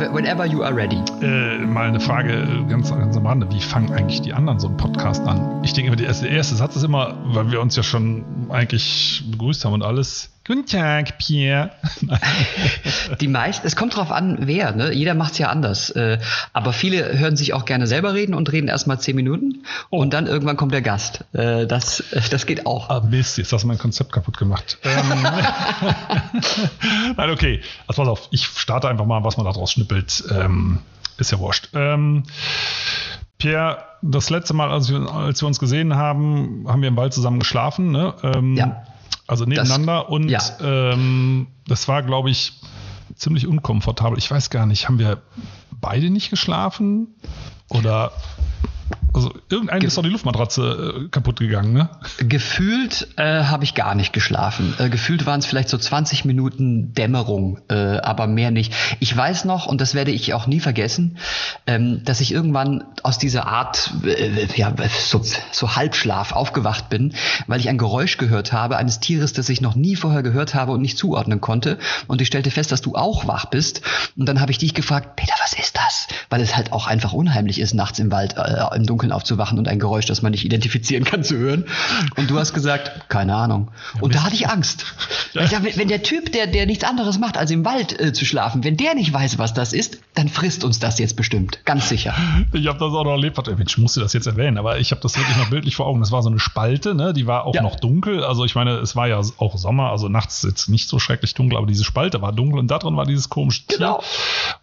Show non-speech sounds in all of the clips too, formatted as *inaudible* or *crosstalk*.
the, whenever you are ready. Äh, mal eine Frage ganz, ganz am Rande. Wie fangen eigentlich die anderen so einen Podcast an? Ich denke immer, der erste, der erste Satz ist immer, weil wir uns ja schon eigentlich begrüßt haben und alles. Guten Tag, Pierre. *laughs* Die meisten, es kommt drauf an, wer, ne? Jeder macht es ja anders. Äh, aber viele hören sich auch gerne selber reden und reden erst mal zehn Minuten oh. und dann irgendwann kommt der Gast. Äh, das, *laughs* das geht auch. Ah, Mist, jetzt hast du mein Konzept kaputt gemacht. Ähm, *laughs* Nein, okay. Also pass auf, ich starte einfach mal, was man da draus schnippelt. Ähm, ist ja wurscht. Ähm, Pierre, das letzte Mal, als wir, als wir, uns gesehen haben, haben wir im Wald zusammen geschlafen. Ne? Ähm, ja. Also nebeneinander. Das, und ja. ähm, das war, glaube ich, ziemlich unkomfortabel. Ich weiß gar nicht, haben wir beide nicht geschlafen? Oder also irgendeinem ist doch die Luftmatratze äh, kaputt gegangen, ne? Gefühlt äh, habe ich gar nicht geschlafen. Äh, gefühlt waren es vielleicht so 20 Minuten Dämmerung, äh, aber mehr nicht. Ich weiß noch, und das werde ich auch nie vergessen, ähm, dass ich irgendwann aus dieser Art äh, ja, so, so Halbschlaf aufgewacht bin, weil ich ein Geräusch gehört habe eines Tieres, das ich noch nie vorher gehört habe und nicht zuordnen konnte. Und ich stellte fest, dass du auch wach bist. Und dann habe ich dich gefragt, Peter, was ist das? Weil es halt auch einfach unheimlich ist, nachts im Wald, äh, im Dunkeln aufzuwachen und ein Geräusch, das man nicht identifizieren kann, zu hören. Und du hast gesagt, keine Ahnung. Und da hatte ich Angst. *laughs* Ja. Ich dachte, wenn der Typ, der, der nichts anderes macht, als im Wald äh, zu schlafen, wenn der nicht weiß, was das ist, dann frisst uns das jetzt bestimmt. Ganz sicher. Ich habe das auch noch erlebt. Mensch, musste das jetzt erwähnen, aber ich habe das wirklich noch bildlich vor Augen. Das war so eine Spalte, ne? die war auch ja. noch dunkel. Also ich meine, es war ja auch Sommer, also nachts jetzt nicht so schrecklich dunkel, aber diese Spalte war dunkel und da drin war dieses komische Tier. Genau.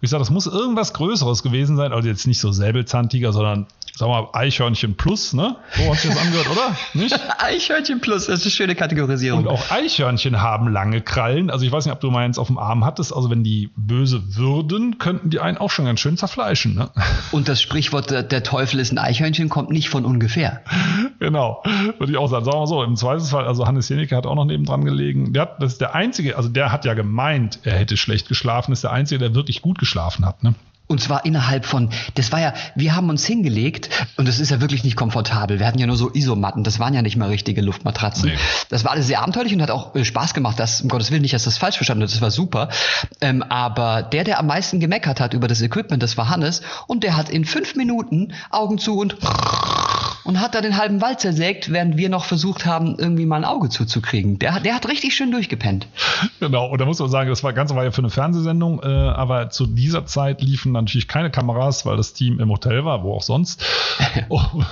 ich sage, das muss irgendwas Größeres gewesen sein. Also jetzt nicht so Säbelzahntiger, sondern sag mal, Eichhörnchen Plus, ne? So hast du das angehört, oder? Nicht? *laughs* Eichhörnchen Plus, das ist eine schöne Kategorisierung. Und auch Eichhörnchen haben lange Krallen. Also ich weiß nicht, ob du meins auf dem Arm hattest. Also wenn die böse würden, könnten die einen auch schon ganz schön zerfleischen, ne? *laughs* Und das Sprichwort, der Teufel ist ein Eichhörnchen, kommt nicht von ungefähr. Genau, würde ich auch sagen. Sagen wir mal so, im Zweifelsfall, also Hannes Jenecke hat auch noch nebendran gelegen. Der hat, das ist der Einzige, also der hat ja gemeint, er hätte schlecht geschlafen, ist der Einzige, der wirklich gut geschlafen hat, ne? Und zwar innerhalb von, das war ja, wir haben uns hingelegt und das ist ja wirklich nicht komfortabel. Wir hatten ja nur so Isomatten, das waren ja nicht mal richtige Luftmatratzen. Nee. Das war alles sehr abenteuerlich und hat auch äh, Spaß gemacht. Das, um Gottes Willen nicht, dass das falsch verstanden wird, das war super. Ähm, aber der, der am meisten gemeckert hat über das Equipment, das war Hannes und der hat in fünf Minuten Augen zu und und hat da den halben Wald zersägt, während wir noch versucht haben, irgendwie mal ein Auge zuzukriegen. Der, der hat richtig schön durchgepennt. Genau, und da muss man sagen, das war ganz war ja für eine Fernsehsendung, äh, aber zu dieser Zeit liefen natürlich keine Kameras, weil das Team im Hotel war, wo auch sonst. *laughs* und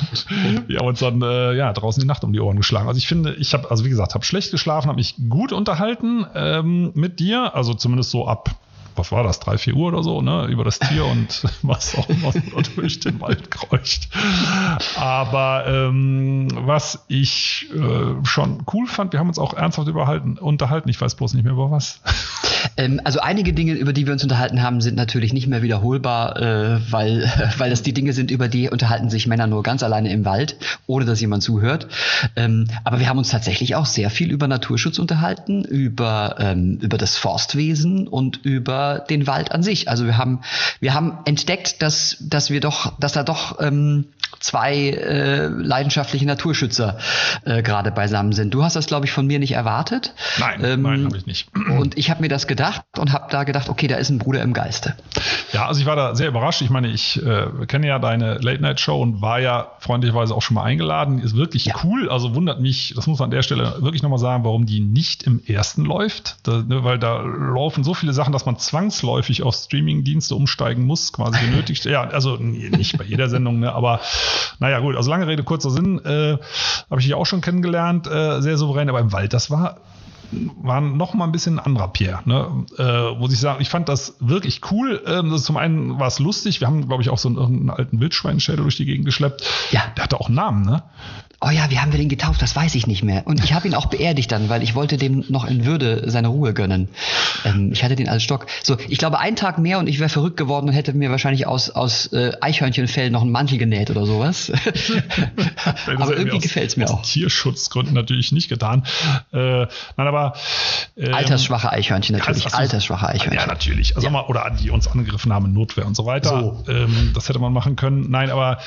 wir haben uns dann äh, ja draußen die Nacht um die Ohren geschlagen. Also ich finde, ich habe, also wie gesagt, habe schlecht geschlafen, habe mich gut unterhalten ähm, mit dir, also zumindest so ab was war das, drei, vier Uhr oder so, ne, über das Tier und *laughs* was auch immer durch den Wald kreucht. Aber ähm, was ich äh, schon cool fand, wir haben uns auch ernsthaft überhalten, unterhalten, ich weiß bloß nicht mehr über was. Ähm, also einige Dinge, über die wir uns unterhalten haben, sind natürlich nicht mehr wiederholbar, äh, weil, *laughs* weil das die Dinge sind, über die unterhalten sich Männer nur ganz alleine im Wald, ohne dass jemand zuhört. Ähm, aber wir haben uns tatsächlich auch sehr viel über Naturschutz unterhalten, über, ähm, über das Forstwesen und über den Wald an sich. Also wir haben, wir haben entdeckt, dass, dass wir doch, dass da doch ähm, zwei äh, leidenschaftliche Naturschützer äh, gerade beisammen sind. Du hast das, glaube ich, von mir nicht erwartet. Nein, ähm, nein, habe ich nicht. Und ich habe mir das gedacht und habe da gedacht, okay, da ist ein Bruder im Geiste. Ja, also ich war da sehr überrascht. Ich meine, ich äh, kenne ja deine Late-Night-Show und war ja freundlicherweise auch schon mal eingeladen. Ist wirklich ja. cool. Also wundert mich, das muss man an der Stelle wirklich nochmal sagen, warum die nicht im ersten läuft. Da, ne, weil da laufen so viele Sachen, dass man zwangsläufig auf Streaming-Dienste umsteigen muss, quasi genötigt. ja, also nicht bei jeder Sendung, ne, aber naja, gut, also lange Rede, kurzer Sinn, äh, habe ich dich auch schon kennengelernt, äh, sehr souverän, aber im Wald, das war war noch mal ein bisschen ein anderer Pierre, ne? äh, muss ich sagen. Ich fand das wirklich cool. Ähm, zum einen war es lustig. Wir haben, glaube ich, auch so einen, einen alten Wildschweinschädel durch die Gegend geschleppt. Ja. Der hatte auch einen Namen, ne? Oh ja, wie haben wir den getauft? Das weiß ich nicht mehr. Und ich habe ihn auch beerdigt dann, weil ich wollte dem noch in Würde seine Ruhe gönnen. Ähm, ich hatte den als Stock. So, ich glaube, einen Tag mehr und ich wäre verrückt geworden und hätte mir wahrscheinlich aus, aus äh, Eichhörnchenfell noch einen Mantel genäht oder sowas. *laughs* *laughs* aber irgendwie gefällt es mir auch. Tierschutzgründen natürlich nicht getan. Äh, nein, aber ähm, altersschwache Eichhörnchen natürlich. Also, altersschwache Eichhörnchen. Ja, natürlich. Also ja. mal, oder die uns angegriffen haben, Notwehr und so weiter. So. Ähm, das hätte man machen können. Nein, aber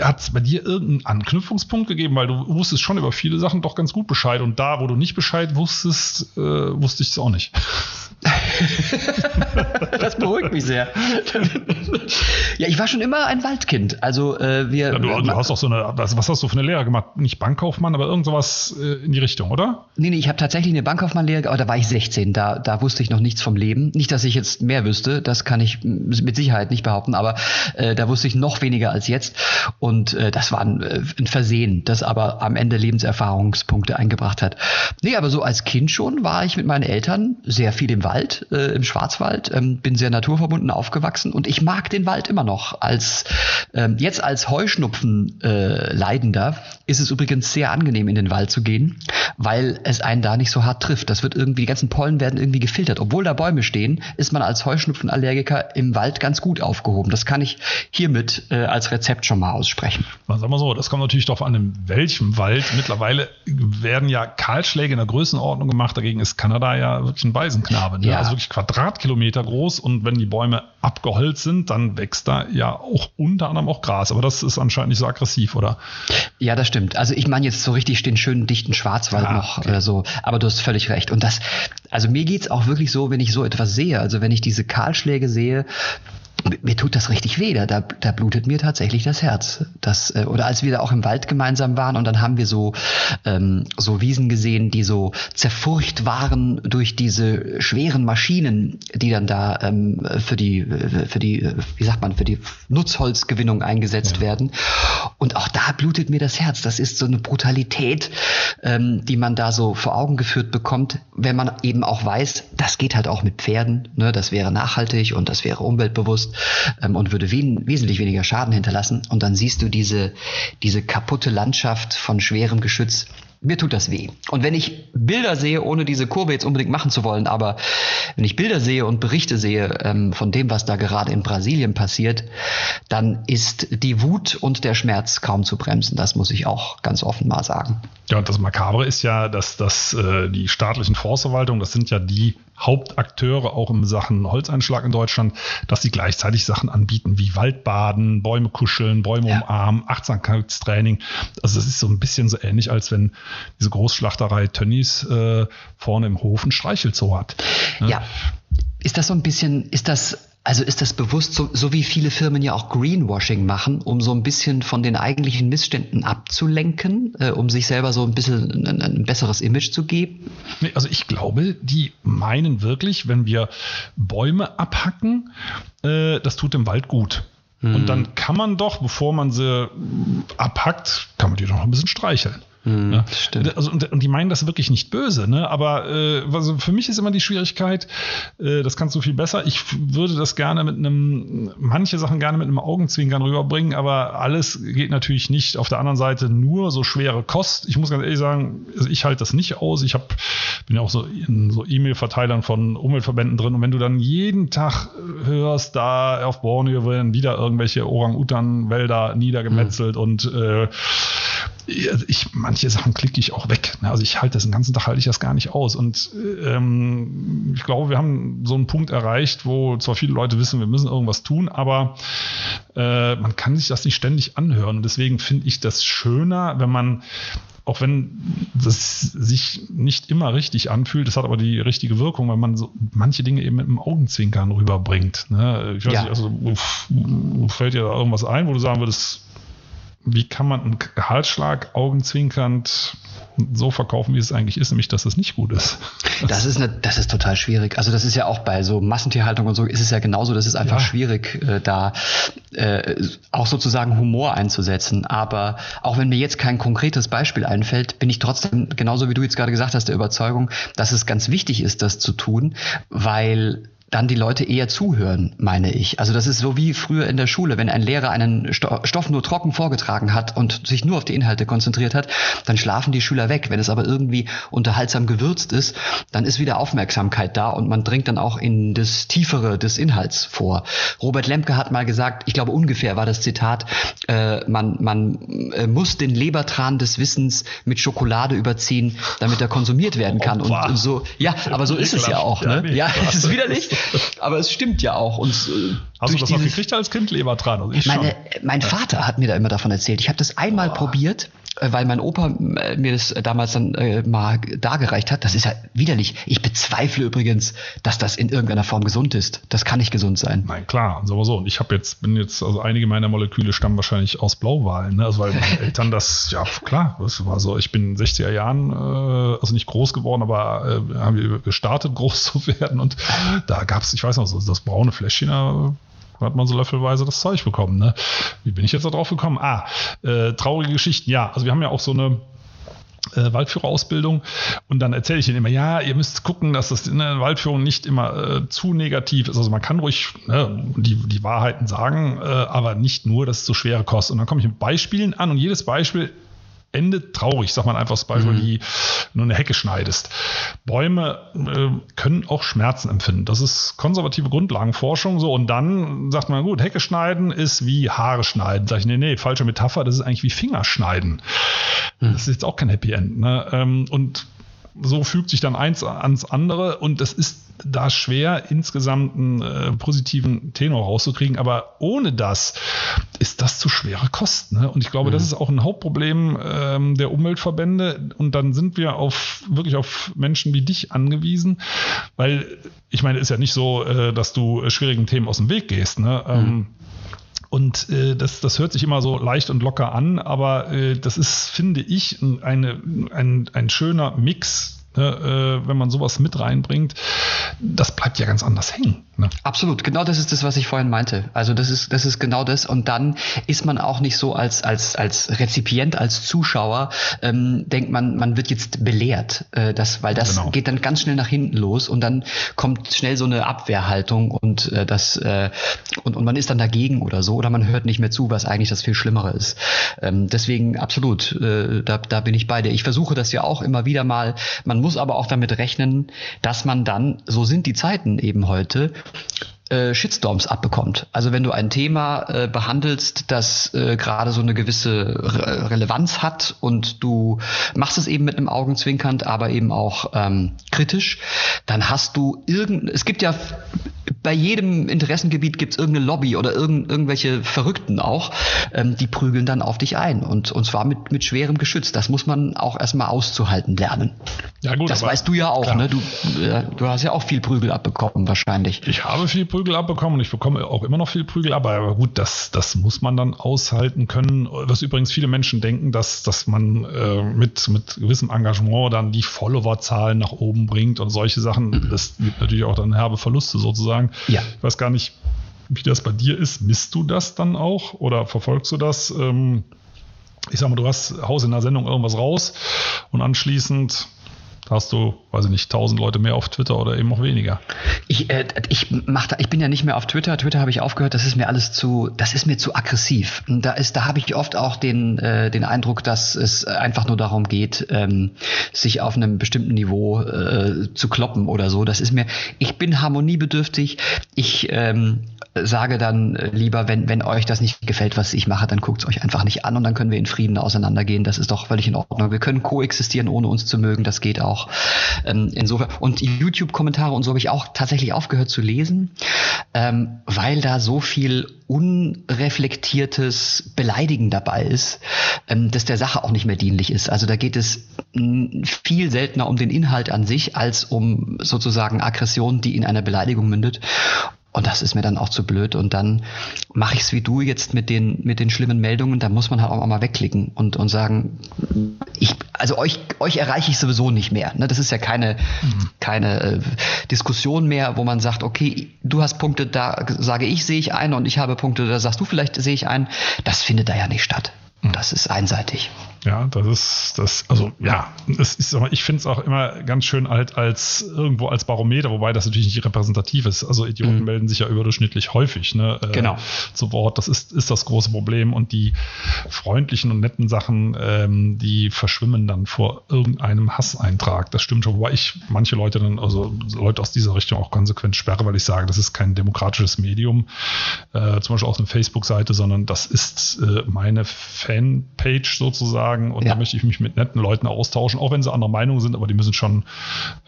hat es bei dir irgendeinen Anknüpfungspunkt gegeben? Weil du wusstest schon über viele Sachen doch ganz gut Bescheid. Und da, wo du nicht Bescheid wusstest, äh, wusste ich es auch nicht. *laughs* das beruhigt mich sehr. ja, ich war schon immer ein Waldkind. Also äh, wir. Ja, du, du hast doch so eine, was, was, hast du für eine Lehre gemacht? Nicht Bankkaufmann, aber irgend sowas äh, in die Richtung, oder? Nee, nee, ich habe tatsächlich eine Bankkaufmann-Lehre, aber da war ich 16. Da, da wusste ich noch nichts vom Leben. Nicht, dass ich jetzt mehr wüsste, das kann ich mit Sicherheit nicht behaupten, aber äh, da wusste ich noch weniger als jetzt. Und äh, das war ein, äh, ein Versehen, das aber am Ende Lebenserfahrungspunkte eingebracht hat. Nee, aber so als Kind schon war ich mit meinen Eltern sehr viel im Wald, äh, im Schwarzwald, ähm, bin sehr naturverbunden aufgewachsen und ich mag den Wald immer noch. Als ähm, jetzt als Heuschnupfen äh, ist es übrigens sehr angenehm in den Wald zu gehen, weil es einen da nicht so hart trifft. Das wird irgendwie die ganzen Pollen werden irgendwie gefiltert. Obwohl da Bäume stehen, ist man als Heuschnupfenallergiker im Wald ganz gut aufgehoben. Das kann ich hiermit äh, als Rezept schon mal aussprechen. Sagen wir so, das kommt natürlich darauf an, in welchem Wald. Mittlerweile werden ja Kahlschläge in der Größenordnung gemacht. Dagegen ist Kanada ja wirklich ein Waisenknabe. Ne? Ja. Also wirklich Quadratkilometer groß. Und wenn die Bäume abgeholzt sind, dann wächst da ja auch unter anderem auch Gras. Aber das ist anscheinend nicht so aggressiv, oder? Ja, das stimmt. Also ich meine jetzt so richtig den schönen dichten Schwarzwald ah, noch okay. äh, so. Aber du hast völlig recht. Und das, also mir geht's auch wirklich so, wenn ich so etwas sehe. Also wenn ich diese Kahlschläge sehe, mir tut das richtig weh. Da, da blutet mir tatsächlich das Herz. Das, äh, oder als wir da auch im Wald gemeinsam waren und dann haben wir so, ähm, so Wiesen gesehen, die so zerfurcht waren durch diese schweren Maschinen, die dann da ähm, für die, für die, wie sagt man, für die Nutzholzgewinnung eingesetzt ja. werden. Und auch da blutet mir das Herz. Das ist so eine Brutalität, ähm, die man da so vor Augen geführt bekommt, wenn man eben auch weiß, das geht halt auch mit Pferden. Ne? Das wäre nachhaltig und das wäre umweltbewusst ähm, und würde wen wesentlich weniger Schaden hinterlassen. Und dann siehst du diese, diese kaputte Landschaft von schwerem Geschütz mir tut das weh. Und wenn ich Bilder sehe, ohne diese Kurve jetzt unbedingt machen zu wollen, aber wenn ich Bilder sehe und Berichte sehe ähm, von dem, was da gerade in Brasilien passiert, dann ist die Wut und der Schmerz kaum zu bremsen. Das muss ich auch ganz offen mal sagen. Ja, und das Makabre ist ja, dass, dass äh, die staatlichen Forstverwaltungen, das sind ja die Hauptakteure auch in Sachen Holzeinschlag in Deutschland, dass sie gleichzeitig Sachen anbieten wie Waldbaden, Bäume kuscheln, Bäume ja. umarmen, Achtsamkeitstraining. Also das ist so ein bisschen so ähnlich, als wenn diese Großschlachterei Tönnies äh, vorne im Hof ein Streichelzoo hat. Ne? Ja. Ist das so ein bisschen, ist das also ist das bewusst, so, so wie viele Firmen ja auch Greenwashing machen, um so ein bisschen von den eigentlichen Missständen abzulenken, äh, um sich selber so ein bisschen ein, ein besseres Image zu geben? Nee, also ich glaube, die meinen wirklich, wenn wir Bäume abhacken, äh, das tut dem Wald gut. Mhm. Und dann kann man doch, bevor man sie abhackt, kann man die doch noch ein bisschen streicheln. Mhm, ne? Stimmt. Also, und, und, die meinen das wirklich nicht böse, ne? Aber äh, also für mich ist immer die Schwierigkeit, äh, das kannst du viel besser. Ich würde das gerne mit einem, manche Sachen gerne mit einem Augenzwinkern rüberbringen, aber alles geht natürlich nicht. Auf der anderen Seite nur so schwere Kost. Ich muss ganz ehrlich sagen, also ich halte das nicht aus. Ich hab, bin ja auch so in so E-Mail-Verteilern von Umweltverbänden drin und wenn du dann jeden Tag hörst, da auf Borneo werden wieder irgendwelche Orang-Utan-Wälder niedergemetzelt mhm. und äh, ich, manche Sachen klicke ich auch weg. Ne? Also ich halte das den ganzen Tag halte ich das gar nicht aus. Und ähm, ich glaube, wir haben so einen Punkt erreicht, wo zwar viele Leute wissen, wir müssen irgendwas tun, aber äh, man kann sich das nicht ständig anhören. Und deswegen finde ich das schöner, wenn man auch wenn das sich nicht immer richtig anfühlt, das hat aber die richtige Wirkung, weil man so manche Dinge eben mit einem Augenzwinkern rüberbringt. Ne? Ich weiß ja. nicht, also fällt dir da irgendwas ein, wo du sagen würdest, wie kann man einen Halsschlag augenzwinkernd so verkaufen, wie es eigentlich ist, nämlich dass es nicht gut ist. *laughs* Das ist, eine, das ist total schwierig. Also das ist ja auch bei so Massentierhaltung und so ist es ja genauso, das ist einfach ja. schwierig, äh, da äh, auch sozusagen Humor einzusetzen. Aber auch wenn mir jetzt kein konkretes Beispiel einfällt, bin ich trotzdem, genauso wie du jetzt gerade gesagt hast, der Überzeugung, dass es ganz wichtig ist, das zu tun, weil dann die Leute eher zuhören, meine ich. Also das ist so wie früher in der Schule, wenn ein Lehrer einen Stoff nur trocken vorgetragen hat und sich nur auf die Inhalte konzentriert hat, dann schlafen die Schüler weg. Wenn es aber irgendwie unterhaltsam gewürzt ist, dann ist wieder Aufmerksamkeit da und man dringt dann auch in das Tiefere des Inhalts vor. Robert Lemke hat mal gesagt, ich glaube ungefähr war das Zitat, äh, man, man äh, muss den Lebertran des Wissens mit Schokolade überziehen, damit er konsumiert werden kann. Oh, und, und, so, ja, aber so ist es ja auch. Ne? Ja, *laughs* es ist widerlich. Aber es stimmt ja auch. Und, äh, Hast du das noch gekriegt als Kind, Lebertran? Also meine, mein Vater hat mir da immer davon erzählt. Ich habe das einmal oh. probiert weil mein Opa äh, mir das damals dann äh, mal dargereicht hat. Das ist ja widerlich. Ich bezweifle übrigens, dass das in irgendeiner Form gesund ist. Das kann nicht gesund sein. Nein, klar, sowieso. Und ich habe jetzt, bin jetzt, also einige meiner Moleküle stammen wahrscheinlich aus Blauwalen, ne? also weil meine Eltern das, ja klar, das war so, ich bin in den 60er Jahren, äh, also nicht groß geworden, aber äh, haben wir gestartet, *laughs* groß zu werden. Und da gab es, ich weiß noch, so das braune Fläschchen, da hat man so löffelweise das Zeug bekommen. Ne? Wie bin ich jetzt da drauf gekommen? Ah, äh, traurige Geschichten. Ja, also wir haben ja auch so eine äh, Waldführerausbildung und dann erzähle ich ihnen immer, ja, ihr müsst gucken, dass das in der Waldführung nicht immer äh, zu negativ ist. Also man kann ruhig ne, die, die Wahrheiten sagen, äh, aber nicht nur, dass es so schwere kostet. Und dann komme ich mit Beispielen an und jedes Beispiel endet traurig, sagt man einfach das Beispiel, mhm. wie nur eine Hecke schneidest. Bäume äh, können auch Schmerzen empfinden. Das ist konservative Grundlagenforschung so. Und dann sagt man, gut, Hecke schneiden ist wie Haare schneiden. Sag ich, nee, nee, falsche Metapher, das ist eigentlich wie Fingerschneiden. Mhm. Das ist jetzt auch kein Happy End. Ne? Ähm, und so fügt sich dann eins ans andere und es ist da schwer, insgesamt einen äh, positiven Tenor rauszukriegen. Aber ohne das ist das zu schwere Kosten. Ne? Und ich glaube, mhm. das ist auch ein Hauptproblem ähm, der Umweltverbände. Und dann sind wir auf wirklich auf Menschen wie dich angewiesen, weil ich meine, ist ja nicht so, äh, dass du schwierigen Themen aus dem Weg gehst. Ne? Ähm, mhm. Und äh, das, das hört sich immer so leicht und locker an, aber äh, das ist, finde ich, eine, ein, ein schöner Mix Ne, äh, wenn man sowas mit reinbringt, das bleibt ja ganz anders hängen. Ne? Absolut, genau das ist das, was ich vorhin meinte. Also das ist, das ist genau das. Und dann ist man auch nicht so als, als, als Rezipient, als Zuschauer, ähm, denkt man, man wird jetzt belehrt. Äh, das, weil das genau. geht dann ganz schnell nach hinten los und dann kommt schnell so eine Abwehrhaltung und äh, das äh, und, und man ist dann dagegen oder so oder man hört nicht mehr zu, was eigentlich das viel Schlimmere ist. Ähm, deswegen absolut, äh, da, da bin ich bei dir. Ich versuche das ja auch immer wieder mal, man muss aber auch damit rechnen, dass man dann, so sind die Zeiten eben heute, äh, Shitstorms abbekommt. Also wenn du ein Thema äh, behandelst, das äh, gerade so eine gewisse Re Relevanz hat und du machst es eben mit einem Augenzwinkernd, aber eben auch ähm, kritisch, dann hast du irgend, es gibt ja bei jedem Interessengebiet gibt es irgendeine Lobby oder irgend, irgendwelche Verrückten auch, ähm, die prügeln dann auf dich ein und, und zwar mit, mit schwerem Geschütz. Das muss man auch erstmal auszuhalten lernen. Ja gut, das weißt du ja auch, ne? Du, äh, du hast ja auch viel Prügel abbekommen wahrscheinlich. Ich habe viel Prügel abbekommen und ich bekomme auch immer noch viel Prügel ab, aber gut, das, das muss man dann aushalten können. Was übrigens viele Menschen denken, dass, dass man äh, mit, mit gewissem Engagement dann die Followerzahlen nach oben bringt und solche Sachen. Das gibt natürlich auch dann herbe Verluste sozusagen. Ja. Ich weiß gar nicht, wie das bei dir ist. Misst du das dann auch oder verfolgst du das? Ähm, ich sag mal, du hast Haus in der Sendung irgendwas raus und anschließend hast du, weiß ich nicht, tausend Leute mehr auf Twitter oder eben auch weniger. Ich, äh, ich, mach da, ich bin ja nicht mehr auf Twitter. Twitter habe ich aufgehört, das ist mir alles zu, das ist mir zu aggressiv. Da ist, da habe ich oft auch den, äh, den Eindruck, dass es einfach nur darum geht, ähm, sich auf einem bestimmten Niveau äh, zu kloppen oder so. Das ist mir, ich bin harmoniebedürftig. Ich ähm, sage dann lieber, wenn, wenn euch das nicht gefällt, was ich mache, dann guckt es euch einfach nicht an und dann können wir in Frieden auseinandergehen. Das ist doch völlig in Ordnung. Wir können koexistieren, ohne uns zu mögen. Das geht auch. Ähm, insofern und YouTube-Kommentare und so habe ich auch tatsächlich aufgehört zu lesen, ähm, weil da so viel unreflektiertes Beleidigen dabei ist, ähm, dass der Sache auch nicht mehr dienlich ist. Also da geht es viel seltener um den Inhalt an sich als um sozusagen Aggression, die in einer Beleidigung mündet. Und das ist mir dann auch zu blöd. Und dann mache ich es wie du jetzt mit den, mit den schlimmen Meldungen. Da muss man halt auch mal wegklicken und, und sagen, ich, also euch, euch erreiche ich sowieso nicht mehr. Ne? Das ist ja keine, mhm. keine äh, Diskussion mehr, wo man sagt, okay, du hast Punkte, da sage ich, sehe ich ein und ich habe Punkte, da sagst du vielleicht, sehe ich ein. Das findet da ja nicht statt. Mhm. Das ist einseitig. Ja, das ist das, also ja, es ist, ich finde es auch immer ganz schön halt als irgendwo als Barometer, wobei das natürlich nicht repräsentativ ist. Also Idioten mhm. melden sich ja überdurchschnittlich häufig ne, äh, genau. zu Wort. Das ist, ist das große Problem. Und die freundlichen und netten Sachen, ähm, die verschwimmen dann vor irgendeinem Hasseintrag. Das stimmt schon, wobei ich manche Leute dann, also Leute aus dieser Richtung auch konsequent sperre, weil ich sage, das ist kein demokratisches Medium, äh, zum Beispiel aus einer Facebook-Seite, sondern das ist äh, meine Fanpage sozusagen sagen und ja. da möchte ich mich mit netten Leuten austauschen, auch wenn sie anderer Meinung sind, aber die müssen schon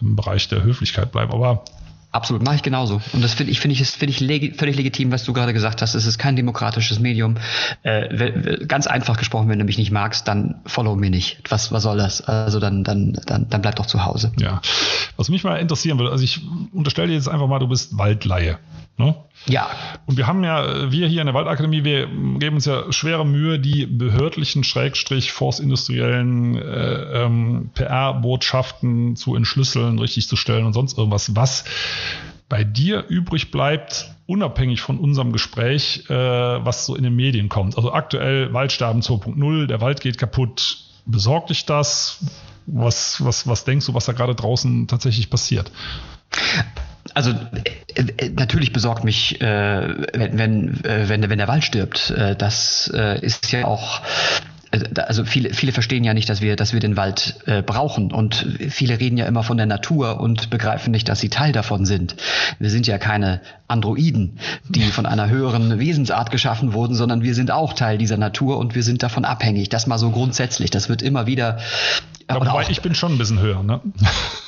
im Bereich der Höflichkeit bleiben. Aber Absolut, mache ich genauso. Und das finde ich, finde ich, finde ich leg völlig legitim, was du gerade gesagt hast. Es ist kein demokratisches Medium. Äh, ganz einfach gesprochen, wenn du mich nicht magst, dann follow mir nicht. Was, was soll das? Also dann, dann, dann, dann bleib doch zu Hause. Ja. Was mich mal interessieren würde, also ich unterstelle dir jetzt einfach mal, du bist Waldlaie. Ne? Ja. Und wir haben ja, wir hier in der Waldakademie, wir geben uns ja schwere Mühe, die behördlichen, schrägstrich, forstindustriellen äh, ähm, PR-Botschaften zu entschlüsseln, richtig zu stellen und sonst irgendwas. Was bei dir übrig bleibt, unabhängig von unserem Gespräch, äh, was so in den Medien kommt. Also aktuell Waldsterben 2.0, der Wald geht kaputt. Besorgt dich das? Was, was, was denkst du, was da gerade draußen tatsächlich passiert? Also äh, äh, natürlich besorgt mich, äh, wenn, wenn, äh, wenn, wenn der Wald stirbt. Äh, das äh, ist ja auch also viele, viele verstehen ja nicht, dass wir, dass wir den Wald äh, brauchen. Und viele reden ja immer von der Natur und begreifen nicht, dass sie Teil davon sind. Wir sind ja keine Androiden, die von einer höheren Wesensart geschaffen wurden, sondern wir sind auch Teil dieser Natur und wir sind davon abhängig. Das mal so grundsätzlich. Das wird immer wieder ja, aber auch, ich bin schon ein bisschen höher, ne?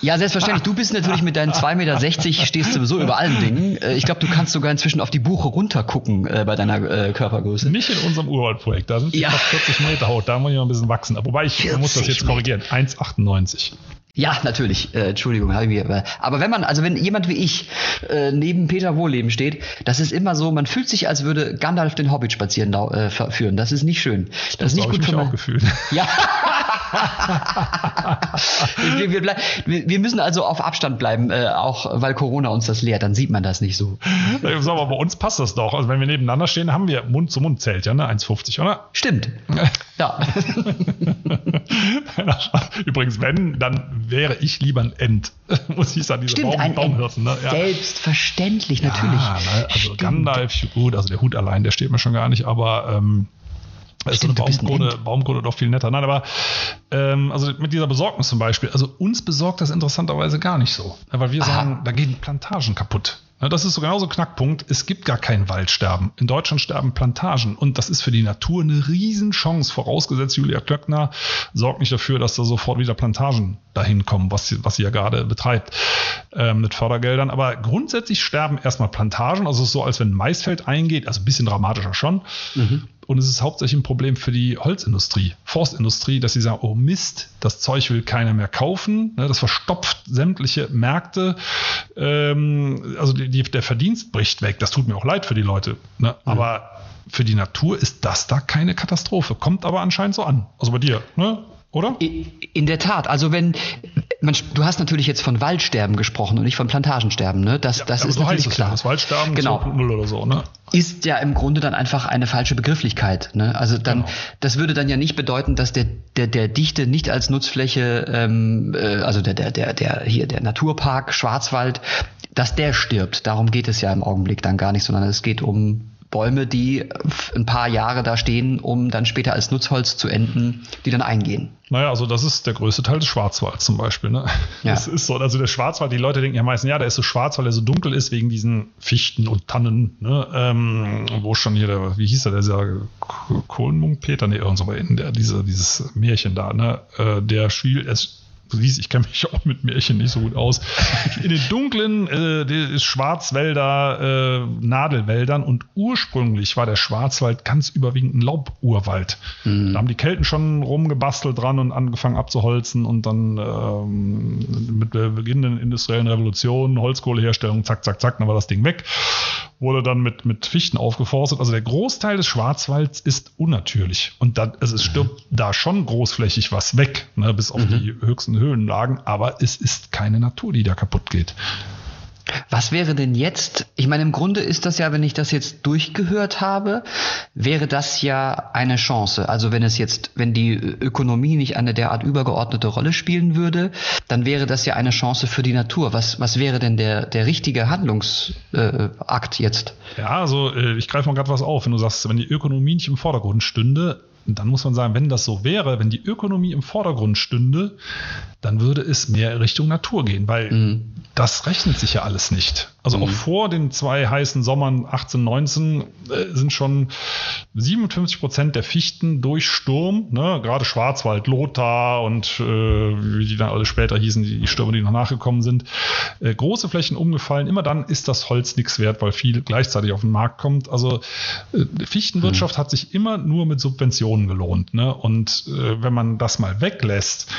Ja, selbstverständlich. Du bist natürlich mit deinen 2,60 Meter stehst sowieso über allen Dingen. Äh, ich glaube, du kannst sogar inzwischen auf die Buche runtergucken äh, bei deiner äh, Körpergröße. Nicht in unserem Urwaldprojekt. Da sind ja. fast 40 Meter hoch. Da muss ich noch ein bisschen wachsen. Wobei ich muss das jetzt korrigieren. 1,98. Ja, natürlich. Äh, Entschuldigung, habe ich mir. Aber wenn man, also wenn jemand wie ich äh, neben Peter Wohleben steht, das ist immer so, man fühlt sich, als würde Gandalf den Hobbit spazieren äh, führen. Das ist nicht schön. Das, das ist nicht gut für mein... auch gefühlt. Ja. *laughs* *laughs* wir, wir, wir, wir, müssen also auf Abstand bleiben, äh, auch weil Corona uns das lehrt. Dann sieht man das nicht so. Ja, aber bei uns passt das doch. Also wenn wir nebeneinander stehen, haben wir Mund zu Mund zählt, ja, ne? 1,50, oder? Stimmt. *laughs* ja. *laughs* Übrigens, wenn, dann wäre ich lieber ein End, muss ich sagen, diese Stimmt, Baum, ein Baumhirten. Ne? Ja. Selbstverständlich, natürlich. Ja, ne? Also Stimmt. Gandalf, gut, also der Hut allein, der steht mir schon gar nicht, aber ähm, ist so eine Baumkrone, Baumkrone doch viel netter. Nein, aber ähm, also mit dieser Besorgnis zum Beispiel, also uns besorgt das interessanterweise gar nicht so. Weil wir Aha. sagen, da gehen Plantagen kaputt. Das ist so genauso Knackpunkt. Es gibt gar kein Waldsterben. In Deutschland sterben Plantagen. Und das ist für die Natur eine Riesenchance. Vorausgesetzt, Julia Klöckner sorgt nicht dafür, dass da sofort wieder Plantagen dahin kommen, was sie, was sie ja gerade betreibt ähm, mit Fördergeldern. Aber grundsätzlich sterben erstmal Plantagen. Also es ist so, als wenn ein Maisfeld eingeht. Also ein bisschen dramatischer schon. Mhm. Und es ist hauptsächlich ein Problem für die Holzindustrie, Forstindustrie, dass sie sagen, oh Mist, das Zeug will keiner mehr kaufen. Ne, das verstopft sämtliche Märkte. Ähm, also die, die, der Verdienst bricht weg. Das tut mir auch leid für die Leute. Ne? Mhm. Aber für die Natur ist das da keine Katastrophe. Kommt aber anscheinend so an. Also bei dir, ne? oder? In der Tat. Also wenn man, du hast natürlich jetzt von Waldsterben gesprochen und nicht von Plantagensterben, ne? Das, ja, das ist so natürlich klar. Ja, das Waldsterben genau. 2.0 oder so, ne? Ist ja im Grunde dann einfach eine falsche Begrifflichkeit. Ne? Also dann, genau. das würde dann ja nicht bedeuten, dass der, der, der Dichte nicht als Nutzfläche, ähm, äh, also der, der, der, der hier der Naturpark Schwarzwald, dass der stirbt. Darum geht es ja im Augenblick dann gar nicht, sondern es geht um Bäume, die ein paar Jahre da stehen, um dann später als Nutzholz zu enden, die dann eingehen. Naja, also das ist der größte Teil des Schwarzwalds zum Beispiel. Ne? Ja. Das ist so, also der Schwarzwald, die Leute denken ja meistens, ja, der ist so schwarz, weil er so dunkel ist, wegen diesen Fichten und Tannen, ne? ähm, wo schon hier der, wie hieß er, der dieser Kohlenmunk Peter, ne, irgend so der, diese, dieses Märchen da, ne? Äh, der spielt, du siehst, ich kenne mich auch mit Märchen nicht so gut aus, in den dunklen äh, Schwarzwälder äh, Nadelwäldern und ursprünglich war der Schwarzwald ganz überwiegend ein Lauburwald. Mhm. Da haben die Kelten schon rumgebastelt dran und angefangen abzuholzen und dann ähm, mit der beginnenden industriellen Revolution, Holzkohleherstellung, zack, zack, zack, dann war das Ding weg wurde dann mit, mit Fichten aufgeforstet. Also der Großteil des Schwarzwalds ist unnatürlich. Und dann, also es stirbt mhm. da schon großflächig was weg, ne, bis auf mhm. die höchsten Höhenlagen, aber es ist keine Natur, die da kaputt geht. Was wäre denn jetzt? Ich meine, im Grunde ist das ja, wenn ich das jetzt durchgehört habe, wäre das ja eine Chance. Also wenn es jetzt, wenn die Ökonomie nicht eine derart übergeordnete Rolle spielen würde, dann wäre das ja eine Chance für die Natur. Was, was wäre denn der, der richtige Handlungsakt jetzt? Ja, also äh, ich greife mal gerade was auf. Wenn du sagst, wenn die Ökonomie nicht im Vordergrund stünde, dann muss man sagen, wenn das so wäre, wenn die Ökonomie im Vordergrund stünde, dann würde es mehr Richtung Natur gehen, weil mhm. das rechnet sich ja alles nicht. Also mhm. auch vor den zwei heißen Sommern 18, 19 äh, sind schon 57 Prozent der Fichten durch Sturm, ne, gerade Schwarzwald, Lothar und äh, wie die dann alle später hießen, die Stürme, die noch nachgekommen sind, äh, große Flächen umgefallen. Immer dann ist das Holz nichts wert, weil viel gleichzeitig auf den Markt kommt. Also äh, Fichtenwirtschaft mhm. hat sich immer nur mit Subventionen gelohnt. Ne? Und äh, wenn man das mal weglässt,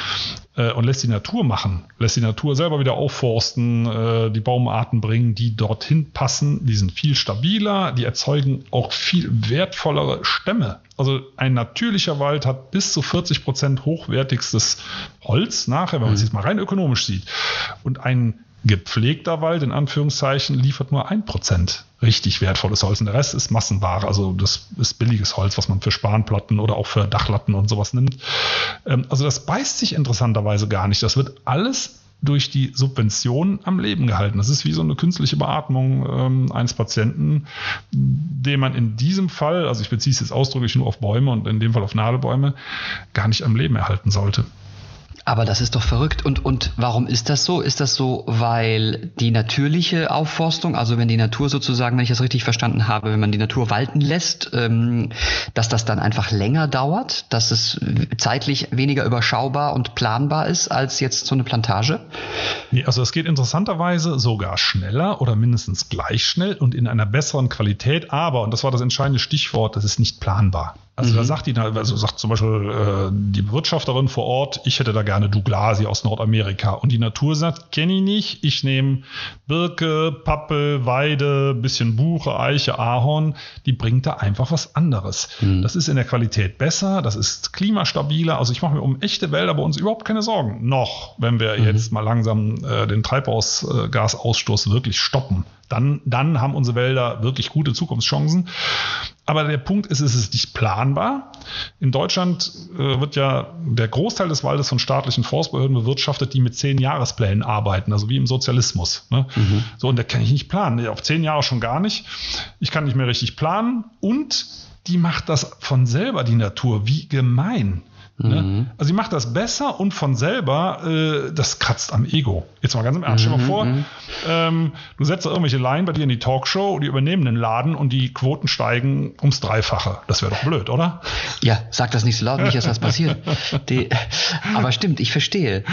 äh, und lässt die Natur machen, lässt die Natur selber wieder aufforsten, die Baumarten bringen, die dorthin passen, die sind viel stabiler, die erzeugen auch viel wertvollere Stämme. Also ein natürlicher Wald hat bis zu 40 Prozent hochwertigstes Holz nachher, wenn man es mhm. jetzt mal rein ökonomisch sieht. Und ein gepflegter Wald, in Anführungszeichen, liefert nur ein Prozent richtig wertvolles Holz. Und der Rest ist Massenware. Also das ist billiges Holz, was man für Spanplatten oder auch für Dachlatten und sowas nimmt. Ähm, also das beißt sich interessanterweise gar nicht. Das wird alles durch die Subvention am Leben gehalten. Das ist wie so eine künstliche Beatmung ähm, eines Patienten, den man in diesem Fall, also ich beziehe es jetzt ausdrücklich nur auf Bäume und in dem Fall auf Nadelbäume, gar nicht am Leben erhalten sollte. Aber das ist doch verrückt. Und, und warum ist das so? Ist das so, weil die natürliche Aufforstung, also wenn die Natur sozusagen, wenn ich das richtig verstanden habe, wenn man die Natur walten lässt, ähm, dass das dann einfach länger dauert, dass es zeitlich weniger überschaubar und planbar ist als jetzt so eine Plantage? Nee, also es geht interessanterweise sogar schneller oder mindestens gleich schnell und in einer besseren Qualität. Aber, und das war das entscheidende Stichwort, das ist nicht planbar. Also mhm. da sagt die, also sagt zum Beispiel äh, die Bewirtschafterin vor Ort, ich hätte da gerne Douglasi aus Nordamerika. Und die Natur sagt, kenne ich nicht, ich nehme Birke, Pappel, Weide, bisschen Buche, Eiche, Ahorn. Die bringt da einfach was anderes. Mhm. Das ist in der Qualität besser, das ist klimastabiler. Also ich mache mir um echte Wälder bei uns überhaupt keine Sorgen. Noch, wenn wir mhm. jetzt mal langsam äh, den Treibhausgasausstoß wirklich stoppen dann, dann haben unsere Wälder wirklich gute Zukunftschancen. Aber der Punkt ist, es ist nicht planbar. In Deutschland äh, wird ja der Großteil des Waldes von staatlichen Forstbehörden bewirtschaftet, die mit zehn Jahresplänen arbeiten, also wie im Sozialismus. Ne? Mhm. So, und da kann ich nicht planen. Auf zehn Jahre schon gar nicht. Ich kann nicht mehr richtig planen und die macht das von selber, die Natur. Wie gemein. Ne? Mhm. Also sie macht das besser und von selber, äh, das kratzt am Ego. Jetzt mal ganz im Ernst, stell dir mal mhm, vor, mhm. ähm, du setzt da irgendwelche Laien bei dir in die Talkshow, die übernehmen den Laden und die Quoten steigen ums Dreifache. Das wäre doch blöd, oder? Ja, sag das nicht so laut, nicht, dass was passiert. Die, aber stimmt, ich verstehe.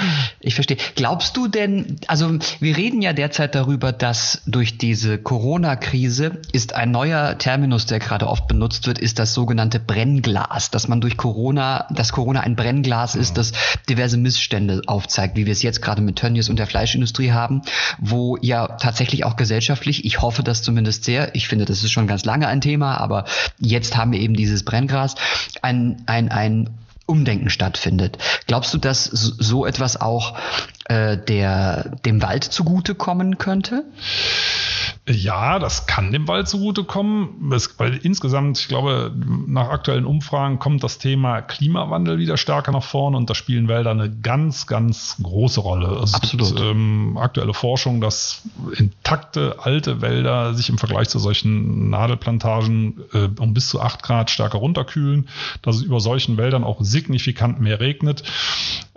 Ich verstehe. Glaubst du denn, also wir reden ja derzeit darüber, dass durch diese Corona-Krise ist ein neuer Terminus, der gerade oft benutzt wird, ist das sogenannte Brennglas, dass man durch Corona, das Corona Corona ein Brennglas ist, das diverse Missstände aufzeigt, wie wir es jetzt gerade mit Tönnies und der Fleischindustrie haben, wo ja tatsächlich auch gesellschaftlich, ich hoffe das zumindest sehr, ich finde, das ist schon ganz lange ein Thema, aber jetzt haben wir eben dieses Brennglas, ein, ein, ein Umdenken stattfindet. Glaubst du, dass so etwas auch äh, der, dem Wald zugutekommen könnte? Ja, das kann dem Wald zugutekommen, weil insgesamt, ich glaube, nach aktuellen Umfragen kommt das Thema Klimawandel wieder stärker nach vorne und da spielen Wälder eine ganz, ganz große Rolle. Also Absolut. Es gibt ähm, aktuelle Forschung, dass intakte alte Wälder sich im Vergleich zu solchen Nadelplantagen äh, um bis zu acht Grad stärker runterkühlen, dass es über solchen Wäldern auch signifikant mehr regnet.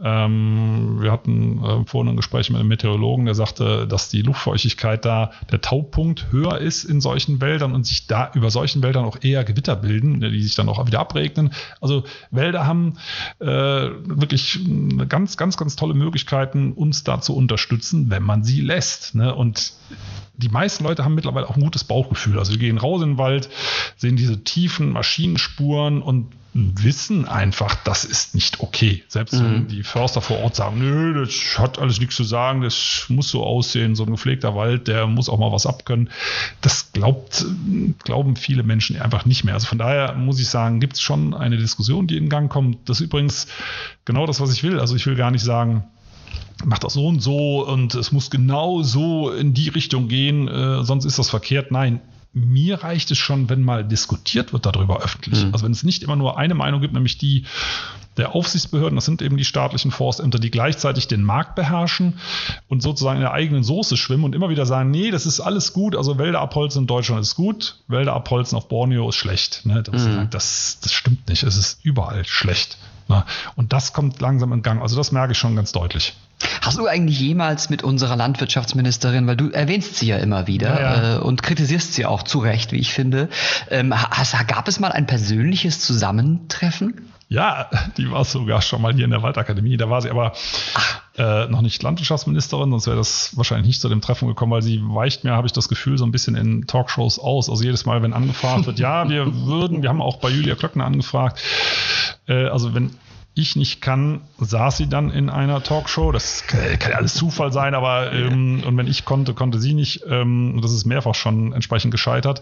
Ähm, wir hatten äh, vorhin ein Gespräch mit einem Meteorologen, der sagte, dass die Luftfeuchtigkeit da, der Taupunkt höher ist in solchen Wäldern und sich da über solchen Wäldern auch eher Gewitter bilden, die sich dann auch wieder abregnen. Also Wälder haben äh, wirklich ganz, ganz, ganz tolle Möglichkeiten, uns da zu unterstützen, wenn man sie lässt. Ne? Und die meisten Leute haben mittlerweile auch ein gutes Bauchgefühl. Also wir gehen raus in den Wald, sehen diese tiefen Maschinenspuren und wissen einfach, das ist nicht okay. Selbst mhm. wenn die Förster vor Ort sagen, nö, das hat alles nichts zu sagen, das muss so aussehen, so ein gepflegter Wald, der muss auch mal was abkönnen. Das glaubt, glauben viele Menschen einfach nicht mehr. Also von daher muss ich sagen, gibt es schon eine Diskussion, die in Gang kommt. Das ist übrigens genau das, was ich will. Also ich will gar nicht sagen, macht das so und so und es muss genau so in die Richtung gehen, äh, sonst ist das verkehrt. Nein, mir reicht es schon, wenn mal diskutiert wird darüber öffentlich. Mhm. Also wenn es nicht immer nur eine Meinung gibt, nämlich die der Aufsichtsbehörden, das sind eben die staatlichen Forstämter, die gleichzeitig den Markt beherrschen und sozusagen in der eigenen Soße schwimmen und immer wieder sagen, nee, das ist alles gut, also Wälder abholzen in Deutschland ist gut, Wälder abholzen auf Borneo ist schlecht. Ne? Das, mhm. das, das stimmt nicht, es ist überall schlecht. Ne? Und das kommt langsam in Gang. Also das merke ich schon ganz deutlich. Hast du eigentlich jemals mit unserer Landwirtschaftsministerin, weil du erwähnst sie ja immer wieder ja, ja. Äh, und kritisierst sie auch zu Recht, wie ich finde, ähm, hast, gab es mal ein persönliches Zusammentreffen? Ja, die war sogar schon mal hier in der Waldakademie. Da war sie aber äh, noch nicht Landwirtschaftsministerin, sonst wäre das wahrscheinlich nicht zu dem Treffen gekommen, weil sie weicht mir, habe ich das Gefühl, so ein bisschen in Talkshows aus. Also jedes Mal, wenn angefragt wird, ja, wir würden, wir haben auch bei Julia Klöckner angefragt, äh, also wenn ich nicht kann, saß sie dann in einer Talkshow. Das kann ja alles Zufall sein, aber ähm, und wenn ich konnte, konnte sie nicht. Ähm, das ist mehrfach schon entsprechend gescheitert.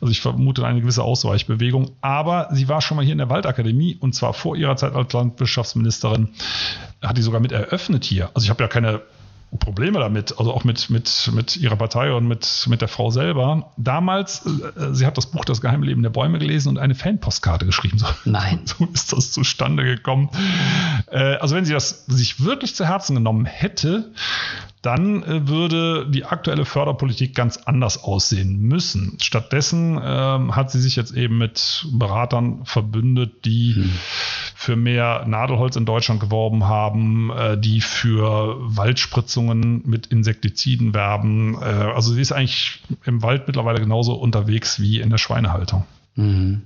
Also ich vermute eine gewisse Ausweichbewegung. Aber sie war schon mal hier in der Waldakademie und zwar vor ihrer Zeit als Landwirtschaftsministerin hat die sogar mit eröffnet hier. Also ich habe ja keine Probleme damit, also auch mit, mit, mit ihrer Partei und mit, mit der Frau selber. Damals, äh, sie hat das Buch Das Geheimleben der Bäume gelesen und eine Fanpostkarte geschrieben. So, Nein. *laughs* So ist das zustande gekommen. Äh, also wenn sie das sich wirklich zu Herzen genommen hätte, dann äh, würde die aktuelle Förderpolitik ganz anders aussehen müssen. Stattdessen ähm, hat sie sich jetzt eben mit Beratern verbündet, die hm. für mehr Nadelholz in Deutschland geworben haben, äh, die für Waldspritzungen mit Insektiziden werben. Äh, also sie ist eigentlich im Wald mittlerweile genauso unterwegs wie in der Schweinehaltung. Mhm.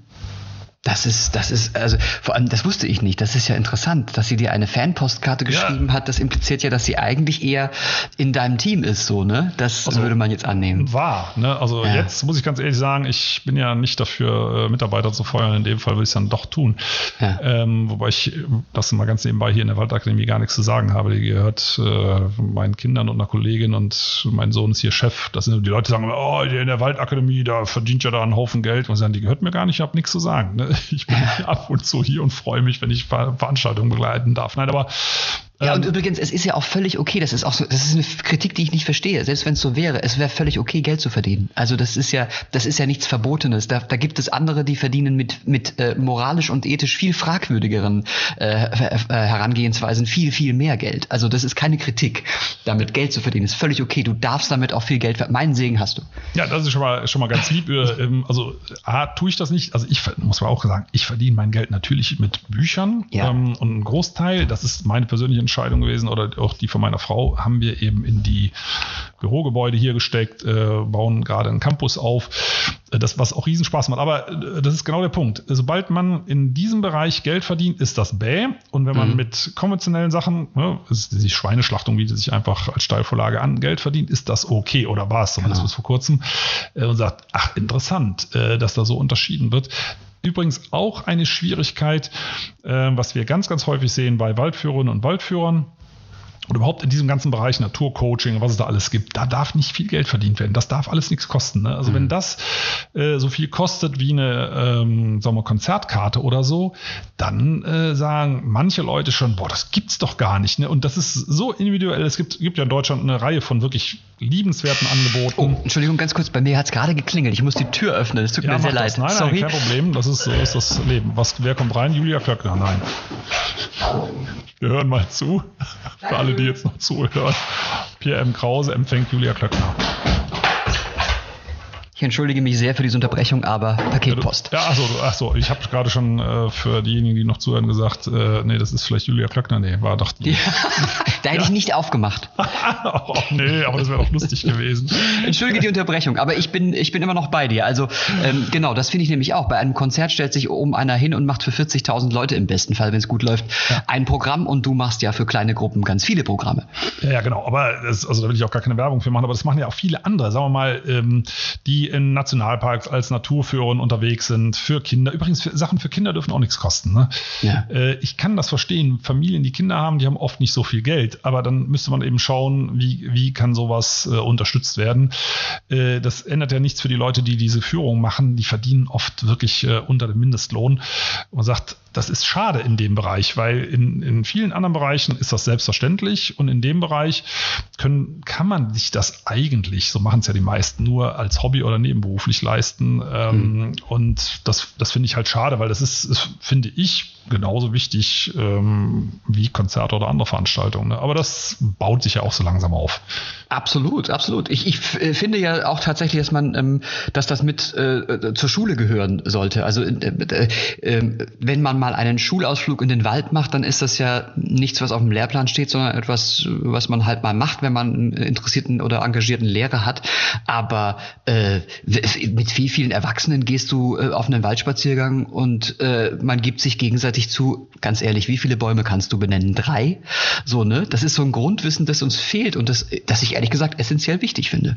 Das ist, das ist, also vor allem, das wusste ich nicht. Das ist ja interessant, dass sie dir eine Fanpostkarte geschrieben ja. hat. Das impliziert ja, dass sie eigentlich eher in deinem Team ist, so, ne? Das also, würde man jetzt annehmen. War, ne? Also ja. jetzt muss ich ganz ehrlich sagen, ich bin ja nicht dafür, äh, Mitarbeiter zu feuern. In dem Fall will ich es dann doch tun. Ja. Ähm, wobei ich das mal ganz nebenbei hier in der Waldakademie gar nichts zu sagen habe. Die gehört äh, meinen Kindern und einer Kollegin und mein Sohn ist hier Chef. Das sind die Leute sagen, oh, in der Waldakademie, da verdient ja da einen Haufen Geld. Und sagen, die gehört mir gar nicht, ich habe nichts zu sagen. Ne? *laughs* ich bin *laughs* ab und zu hier und freue mich, wenn ich Veranstaltungen begleiten darf. Nein, aber ja, und übrigens, es ist ja auch völlig okay, das ist auch so, das ist eine Kritik, die ich nicht verstehe. Selbst wenn es so wäre, es wäre völlig okay, Geld zu verdienen. Also das ist ja, das ist ja nichts Verbotenes. Da, da gibt es andere, die verdienen mit, mit äh, moralisch und ethisch viel fragwürdigeren äh, äh, Herangehensweisen viel, viel mehr Geld. Also das ist keine Kritik. Damit Geld zu verdienen, ist völlig okay. Du darfst damit auch viel Geld verdienen. Meinen Segen hast du. Ja, das ist schon mal, schon mal ganz lieb. Ähm, also A, tue ich das nicht. Also ich muss mal auch sagen, ich verdiene mein Geld natürlich mit Büchern. Ja. Ähm, und ein Großteil, das ist meine persönliche Entscheidung gewesen oder auch die von meiner Frau, haben wir eben in die Bürogebäude hier gesteckt, äh, bauen gerade einen Campus auf, äh, das was auch Riesenspaß macht. Aber äh, das ist genau der Punkt. Sobald man in diesem Bereich Geld verdient, ist das bäh. Und wenn man mhm. mit konventionellen Sachen, ne, ist die Schweineschlachtung bietet sich einfach als Steilvorlage an, Geld verdient, ist das okay oder war es zumindest genau. bis vor kurzem äh, und sagt, ach interessant, äh, dass da so unterschieden wird. Übrigens auch eine Schwierigkeit, äh, was wir ganz, ganz häufig sehen bei Waldführerinnen und Waldführern und überhaupt in diesem ganzen Bereich Naturcoaching, was es da alles gibt, da darf nicht viel Geld verdient werden. Das darf alles nichts kosten. Ne? Also mhm. wenn das äh, so viel kostet wie eine ähm, sagen wir, Konzertkarte oder so, dann äh, sagen manche Leute schon, boah, das gibt's doch gar nicht. Ne? Und das ist so individuell. Es gibt, gibt ja in Deutschland eine Reihe von wirklich liebenswerten Angeboten. Oh, Entschuldigung, ganz kurz, bei mir hat's gerade geklingelt. Ich muss die Tür öffnen. Es tut ja, mir sehr leid. Nein, nein, Sorry. kein Problem. Das ist, so ist das Leben. Was, wer kommt rein? Julia Klöckner. Nein. Wir hören mal zu. Für alle, die jetzt noch zuhören. Pierre M. Krause empfängt Julia Klöckner. Ich entschuldige mich sehr für diese Unterbrechung, aber Paketpost. Ja, achso, achso ich habe gerade schon äh, für diejenigen, die noch zuhören, gesagt, äh, nee, das ist vielleicht Julia Klöckner. Nee, war doch die. Ja, *laughs* da hätte ja. ich nicht aufgemacht. *laughs* oh, nee, aber das wäre doch lustig gewesen. Entschuldige die Unterbrechung, aber ich bin, ich bin immer noch bei dir. Also ähm, genau, das finde ich nämlich auch. Bei einem Konzert stellt sich oben einer hin und macht für 40.000 Leute im besten Fall, wenn es gut läuft, ja. ein Programm und du machst ja für kleine Gruppen ganz viele Programme. Ja, genau. Aber das, also da will ich auch gar keine Werbung für machen, aber das machen ja auch viele andere. Sagen wir mal, ähm, die in Nationalparks als Naturführerin unterwegs sind, für Kinder. Übrigens, für, Sachen für Kinder dürfen auch nichts kosten. Ne? Ja. Äh, ich kann das verstehen. Familien, die Kinder haben, die haben oft nicht so viel Geld, aber dann müsste man eben schauen, wie, wie kann sowas äh, unterstützt werden. Äh, das ändert ja nichts für die Leute, die diese Führung machen. Die verdienen oft wirklich äh, unter dem Mindestlohn. Man sagt, das ist schade in dem Bereich, weil in, in vielen anderen Bereichen ist das selbstverständlich und in dem Bereich können, kann man sich das eigentlich, so machen es ja die meisten, nur als Hobby oder nebenberuflich leisten. Ähm, mhm. Und das, das finde ich halt schade, weil das ist, ist finde ich, genauso wichtig ähm, wie Konzerte oder andere Veranstaltungen. Ne? Aber das baut sich ja auch so langsam auf. Absolut, absolut. Ich, ich äh, finde ja auch tatsächlich, dass man, ähm, dass das mit äh, äh zur Schule gehören sollte. Also äh, äh, ähm, wenn man mal einen Schulausflug in den Wald macht, dann ist das ja nichts, was auf dem Lehrplan steht, sondern etwas, was man halt mal macht, wenn man einen interessierten oder engagierten Lehrer hat. Aber äh, mit wie vielen Erwachsenen gehst du äh, auf einen Waldspaziergang und äh, man gibt sich gegenseitig zu, ganz ehrlich, wie viele Bäume kannst du benennen? Drei? So, ne? Das ist so ein Grundwissen, das uns fehlt und das, das ich ehrlich gesagt essentiell wichtig finde.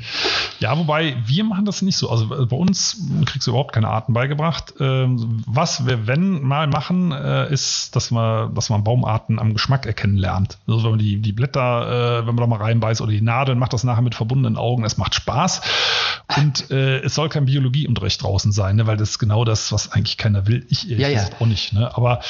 Ja, wobei wir machen das nicht so. Also bei uns kriegst du überhaupt keine Arten beigebracht. Ähm, was wir, wenn mal machen, äh, ist, dass man, dass man Baumarten am Geschmack erkennen lernt. Also wenn man die, die Blätter, äh, wenn man da mal reinbeißt oder die Nadeln, macht das nachher mit verbundenen Augen. Es macht Spaß. Und äh, es soll kein Biologieunterricht draußen sein, ne? weil das ist genau das, was eigentlich keiner will. Ich ehrlich ja, ja. auch nicht. Ne? Aber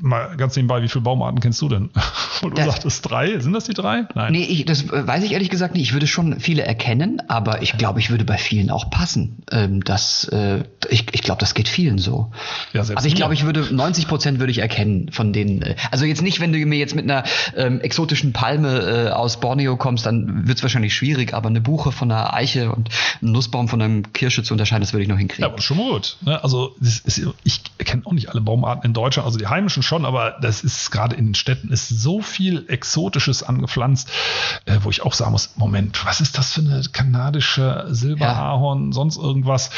Mal ganz nebenbei, wie viele Baumarten kennst du denn? *laughs* Und du das, sagtest drei. Sind das die drei? Nein. Nee, ich, das weiß ich ehrlich gesagt nicht. Ich würde schon viele erkennen, aber ich glaube, ich würde bei vielen auch passen. Ähm, das, äh, ich ich glaube, das geht vielen so. Ja, also ich glaube, ich würde 90 Prozent würde ich erkennen von denen. Äh, also jetzt nicht, wenn du mir jetzt mit einer ähm, exotischen Palme äh, aus Borneo kommst, dann wird es wahrscheinlich schwierig, aber eine Buche von einer Eiche und einen Nussbaum von einem Kirsche zu unterscheiden, das würde ich noch hinkriegen. Ja, aber schon gut. Ne? Also ist, ich kenne auch nicht alle Baumarten in Deutschland. Also die Heim Heimischen schon, aber das ist gerade in den Städten ist so viel Exotisches angepflanzt, äh, wo ich auch sagen muss, Moment, was ist das für eine kanadische Silberahorn, ja. sonst irgendwas?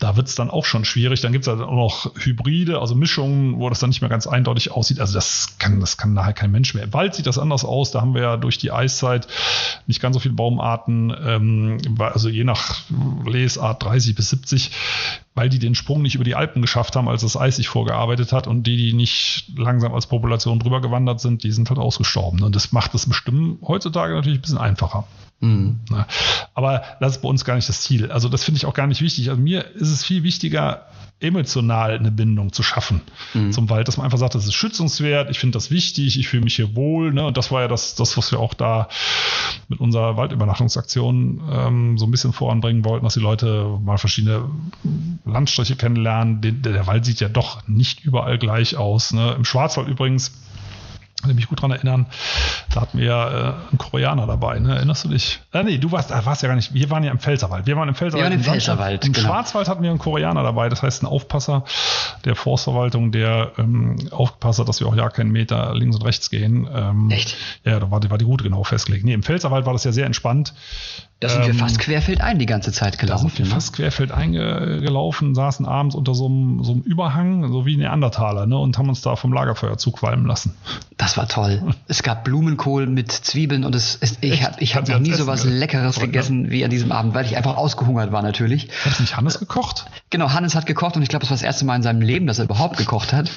Da wird es dann auch schon schwierig. Dann gibt es halt auch noch Hybride, also Mischungen, wo das dann nicht mehr ganz eindeutig aussieht. Also das kann, das kann nachher kein Mensch mehr. Im Wald sieht das anders aus. Da haben wir ja durch die Eiszeit nicht ganz so viele Baumarten, ähm, also je nach Lesart 30 bis 70 weil die den Sprung nicht über die Alpen geschafft haben, als das Eis sich vorgearbeitet hat und die, die nicht langsam als Population drüber gewandert sind, die sind halt ausgestorben. Und das macht das Bestimmen heutzutage natürlich ein bisschen einfacher. Mhm. Aber das ist bei uns gar nicht das Ziel. Also das finde ich auch gar nicht wichtig. Also mir ist es viel wichtiger, emotional eine Bindung zu schaffen mhm. zum Wald, dass man einfach sagt, das ist schützenswert, ich finde das wichtig, ich fühle mich hier wohl. Ne? Und das war ja das, das, was wir auch da mit unserer Waldübernachtungsaktion ähm, so ein bisschen voranbringen wollten, dass die Leute mal verschiedene Landstriche kennenlernen. Der, der Wald sieht ja doch nicht überall gleich aus. Ne? Im Schwarzwald übrigens kann ich mich gut dran erinnern, da hatten wir ja äh, einen Koreaner dabei, ne? Erinnerst du dich? Äh, nee, du warst, äh, warst ja gar nicht, wir waren ja im Pfälzerwald. Wir waren im Pfälzerwald. Waren im Pfälzerwald. Im genau. Schwarzwald hatten wir einen Koreaner dabei, das heißt ein Aufpasser der Forstverwaltung, der ähm, aufgepasst hat, dass wir auch ja keinen Meter links und rechts gehen. Ähm, Echt? Ja, da war die, war die Route genau festgelegt. Nee, im Pfälzerwald war das ja sehr entspannt. Da sind wir ähm, fast querfeldein die ganze Zeit gelaufen. Da sind wir ne? fast querfeldein gelaufen, saßen abends unter so einem, so einem Überhang, so wie Neandertaler, ne, und haben uns da vom Lagerfeuer zuqualmen lassen. Das war toll. *laughs* es gab Blumenkohl mit Zwiebeln und es, es ich habe ich hab noch nie so was Leckeres und, gegessen wie an diesem Abend, weil ich einfach ausgehungert war natürlich. Hat nicht Hannes gekocht? Genau, Hannes hat gekocht und ich glaube, das war das erste Mal in seinem Leben, dass er überhaupt gekocht hat.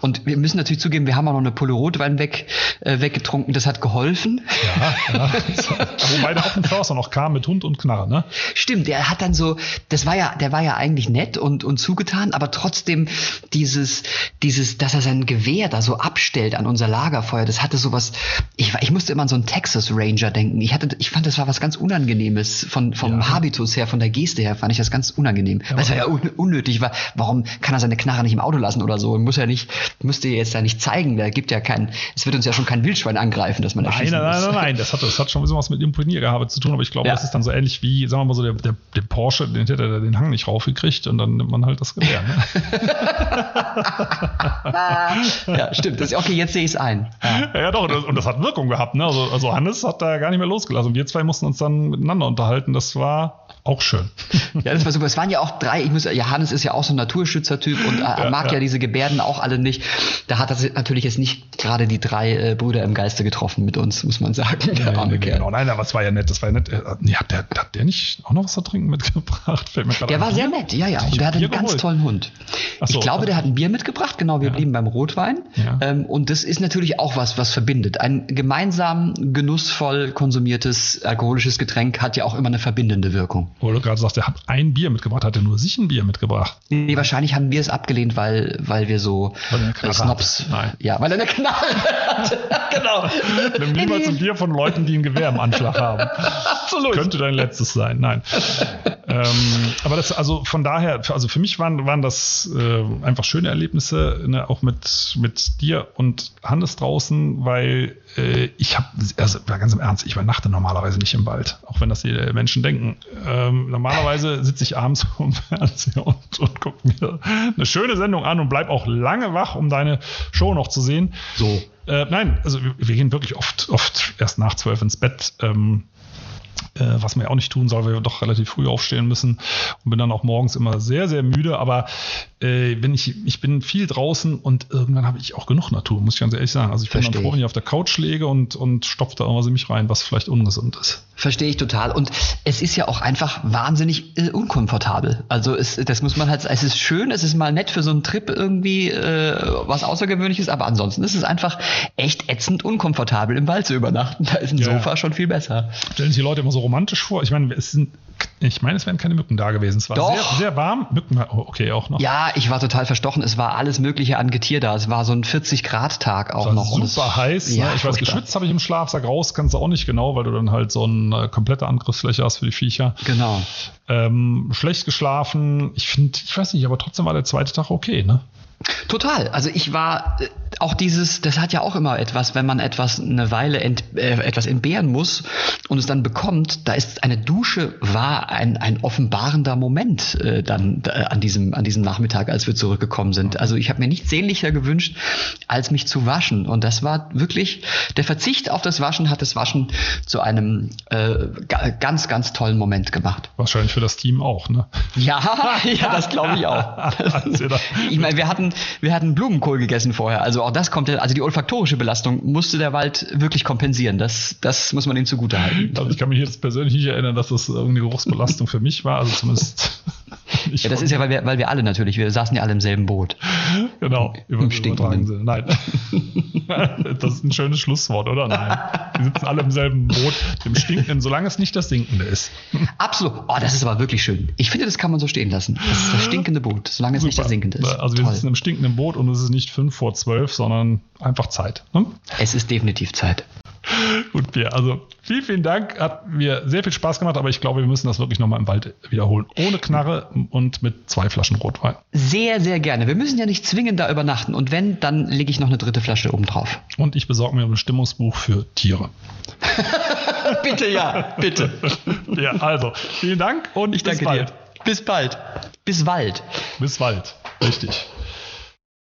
Und wir müssen natürlich zugeben, wir haben auch noch eine Pulle Rotwein weg, äh, weggetrunken. Das hat geholfen. Ja, ja. *laughs* Wobei der Affenförster noch kam mit Hund und Knarre, ne? Stimmt, der hat dann so, das war ja, der war ja eigentlich nett und, und zugetan, aber trotzdem dieses, dieses, dass er sein Gewehr da so abstellt an unser Lagerfeuer, das hatte sowas, ich, ich musste immer an so einen Texas Ranger denken. Ich hatte, ich fand, das war was ganz Unangenehmes von, vom ja. Habitus her, von der Geste her, fand ich das ganz unangenehm. Ja, Weil es war ja un unnötig war. Warum kann er seine Knarre nicht im Auto lassen oder so? Muss er nicht, müsste jetzt da nicht zeigen. Da gibt ja kein, es wird uns ja schon kein Wildschwein angreifen, dass man nein, nein, nein, Nein, nein, nein, das hat, das hat schon ein bisschen was mit Imponiergehabe zu tun, aber ich glaube, ja. Das ist dann so ähnlich wie, sagen wir mal so, der, der, der Porsche, den hätte er den Hang nicht raufgekriegt und dann nimmt man halt das Gewehr. Ne? *laughs* ja, stimmt. Das, okay, jetzt sehe ich es ein. Ja. ja, doch, und das, und das, hat Wirkung gehabt. Ne? Also, also Hannes hat da gar nicht mehr losgelassen. Und wir zwei mussten uns dann miteinander unterhalten. Das war auch schön. *laughs* Ja, das war super. Es waren ja auch drei, ich muss, Johannes ist ja auch so ein Naturschützertyp und er ja, mag ja. ja. diese Gebärden auch alle nicht. Da hat er natürlich jetzt nicht gerade die drei äh, Brüder im Geiste getroffen mit uns, muss man sagen. Der nee, arme nee, Kerl. Genau. Nein, aber es war ja nett, das war ja nett. Äh, ja, der, hat der nicht auch noch was zu trinken mitgebracht? *laughs* der war sehr nett, ja, ja. Und der hat einen ganz tollen Hund. So, ich glaube, der hat ein Bier mitgebracht, genau, wir ja. blieben beim Rotwein. Ähm, und das ist natürlich auch was, was verbindet. Ein gemeinsam genussvoll konsumiertes alkoholisches Getränk hat ja auch immer eine verbindende Wirkung. Wo du gerade sagst, er hat ein Bier mitgebracht, hat er nur sich ein Bier mitgebracht? Nee, wahrscheinlich haben wir es abgelehnt, weil, weil wir so äh, Snobs. Nein. Ja, weil er eine Knarre hat. *laughs* genau. Nimm niemals ein Bier von Leuten, die ein Gewehr im Anschlag haben. *laughs* Absolut. Das könnte dein letztes sein. Nein. ähm, aber das, also von daher, also für mich waren, waren das äh, einfach schöne Erlebnisse, ne, auch mit, mit dir und Hannes draußen, weil äh, ich habe, also ganz im Ernst, ich übernachte normalerweise nicht im Wald, auch wenn das die Menschen denken. Ähm, normalerweise sitze ich abends *laughs* vom Fernseher und, und gucke mir eine schöne Sendung an und bleib auch lange wach, um deine Show noch zu sehen. So. Äh, nein, also wir, wir, gehen wirklich oft, oft erst nach zwölf ins Bett. Ähm, äh, was man ja auch nicht tun soll, weil wir doch relativ früh aufstehen müssen und bin dann auch morgens immer sehr, sehr müde. Aber äh, bin ich, ich bin viel draußen und irgendwann habe ich auch genug Natur, muss ich ganz ehrlich sagen. Also ich Versteh bin dann froh, wenn ich auf der Couch lege und, und stopfe da irgendwas in mich rein, was vielleicht ungesund ist. Verstehe ich total. Und es ist ja auch einfach wahnsinnig äh, unkomfortabel. Also es, das muss man halt, es ist schön, es ist mal nett für so einen Trip irgendwie äh, was Außergewöhnliches, aber ansonsten ist es einfach echt ätzend unkomfortabel im Wald zu übernachten. Da ist ein ja. Sofa schon viel besser. Stellen sich die Leute immer so romantisch vor. Ich meine, es sind, ich meine, es wären keine Mücken da gewesen. Es war Doch. Sehr, sehr warm. Mücken, oh, okay, auch noch. Ja, ich war total verstochen. Es war alles Mögliche an Getier da. Es war so ein 40-Grad-Tag auch noch. Super es, heiß. Ne? Ja, Ich weiß, geschützt habe ich im Schlafsack raus, kannst du auch nicht genau, weil du dann halt so eine komplette Angriffsfläche hast für die Viecher. Genau. Ähm, schlecht geschlafen. Ich finde, ich weiß nicht, aber trotzdem war der zweite Tag okay, ne? Total. Also ich war äh, auch dieses, das hat ja auch immer etwas, wenn man etwas eine Weile ent, äh, etwas entbehren muss und es dann bekommt, da ist eine Dusche war ein, ein offenbarender Moment äh, dann äh, an diesem an diesem Nachmittag, als wir zurückgekommen sind. Also ich habe mir nichts sehnlicher gewünscht, als mich zu waschen und das war wirklich der Verzicht auf das Waschen hat das Waschen zu einem äh, ganz ganz tollen Moment gemacht. Wahrscheinlich für das Team auch, ne? Ja, *laughs* ja, das glaube ich auch. *laughs* ich meine, wir hatten hatten, wir hatten Blumenkohl gegessen vorher. Also auch das kommt, also die olfaktorische Belastung musste der Wald wirklich kompensieren. Das, das muss man ihm zugute halten. *laughs* Also ich kann mich jetzt persönlich nicht erinnern, dass das irgendeine Geruchsbelastung für mich war. Also zumindest. *laughs* ja, das ist ja, weil wir, weil wir alle natürlich, wir saßen ja alle im selben Boot. Genau, über, Im stinkenden. Nein. *laughs* das ist ein schönes Schlusswort, oder? Nein. Wir sitzen alle im selben Boot, dem stinkenden, solange es nicht das sinkende ist. Absolut. Oh, das ist aber wirklich schön. Ich finde, das kann man so stehen lassen. Das ist das stinkende Boot, solange es Super. nicht das sinkende ist. Also wir Toll. sitzen im stinkenden Boot und es ist nicht fünf vor zwölf, sondern einfach Zeit. Ne? Es ist definitiv Zeit. Gut, Pierre, also vielen, vielen Dank. Hat mir sehr viel Spaß gemacht, aber ich glaube, wir müssen das wirklich nochmal im Wald wiederholen. Ohne Knarre und mit zwei Flaschen Rotwein. Sehr, sehr gerne. Wir müssen ja nicht zwingend da übernachten. Und wenn, dann lege ich noch eine dritte Flasche oben drauf. Und ich besorge mir ein Bestimmungsbuch für Tiere. *laughs* bitte, ja, bitte. ja, also, vielen Dank und ich bis danke bald. dir. Bis bald. Bis Wald. Bis Wald, richtig.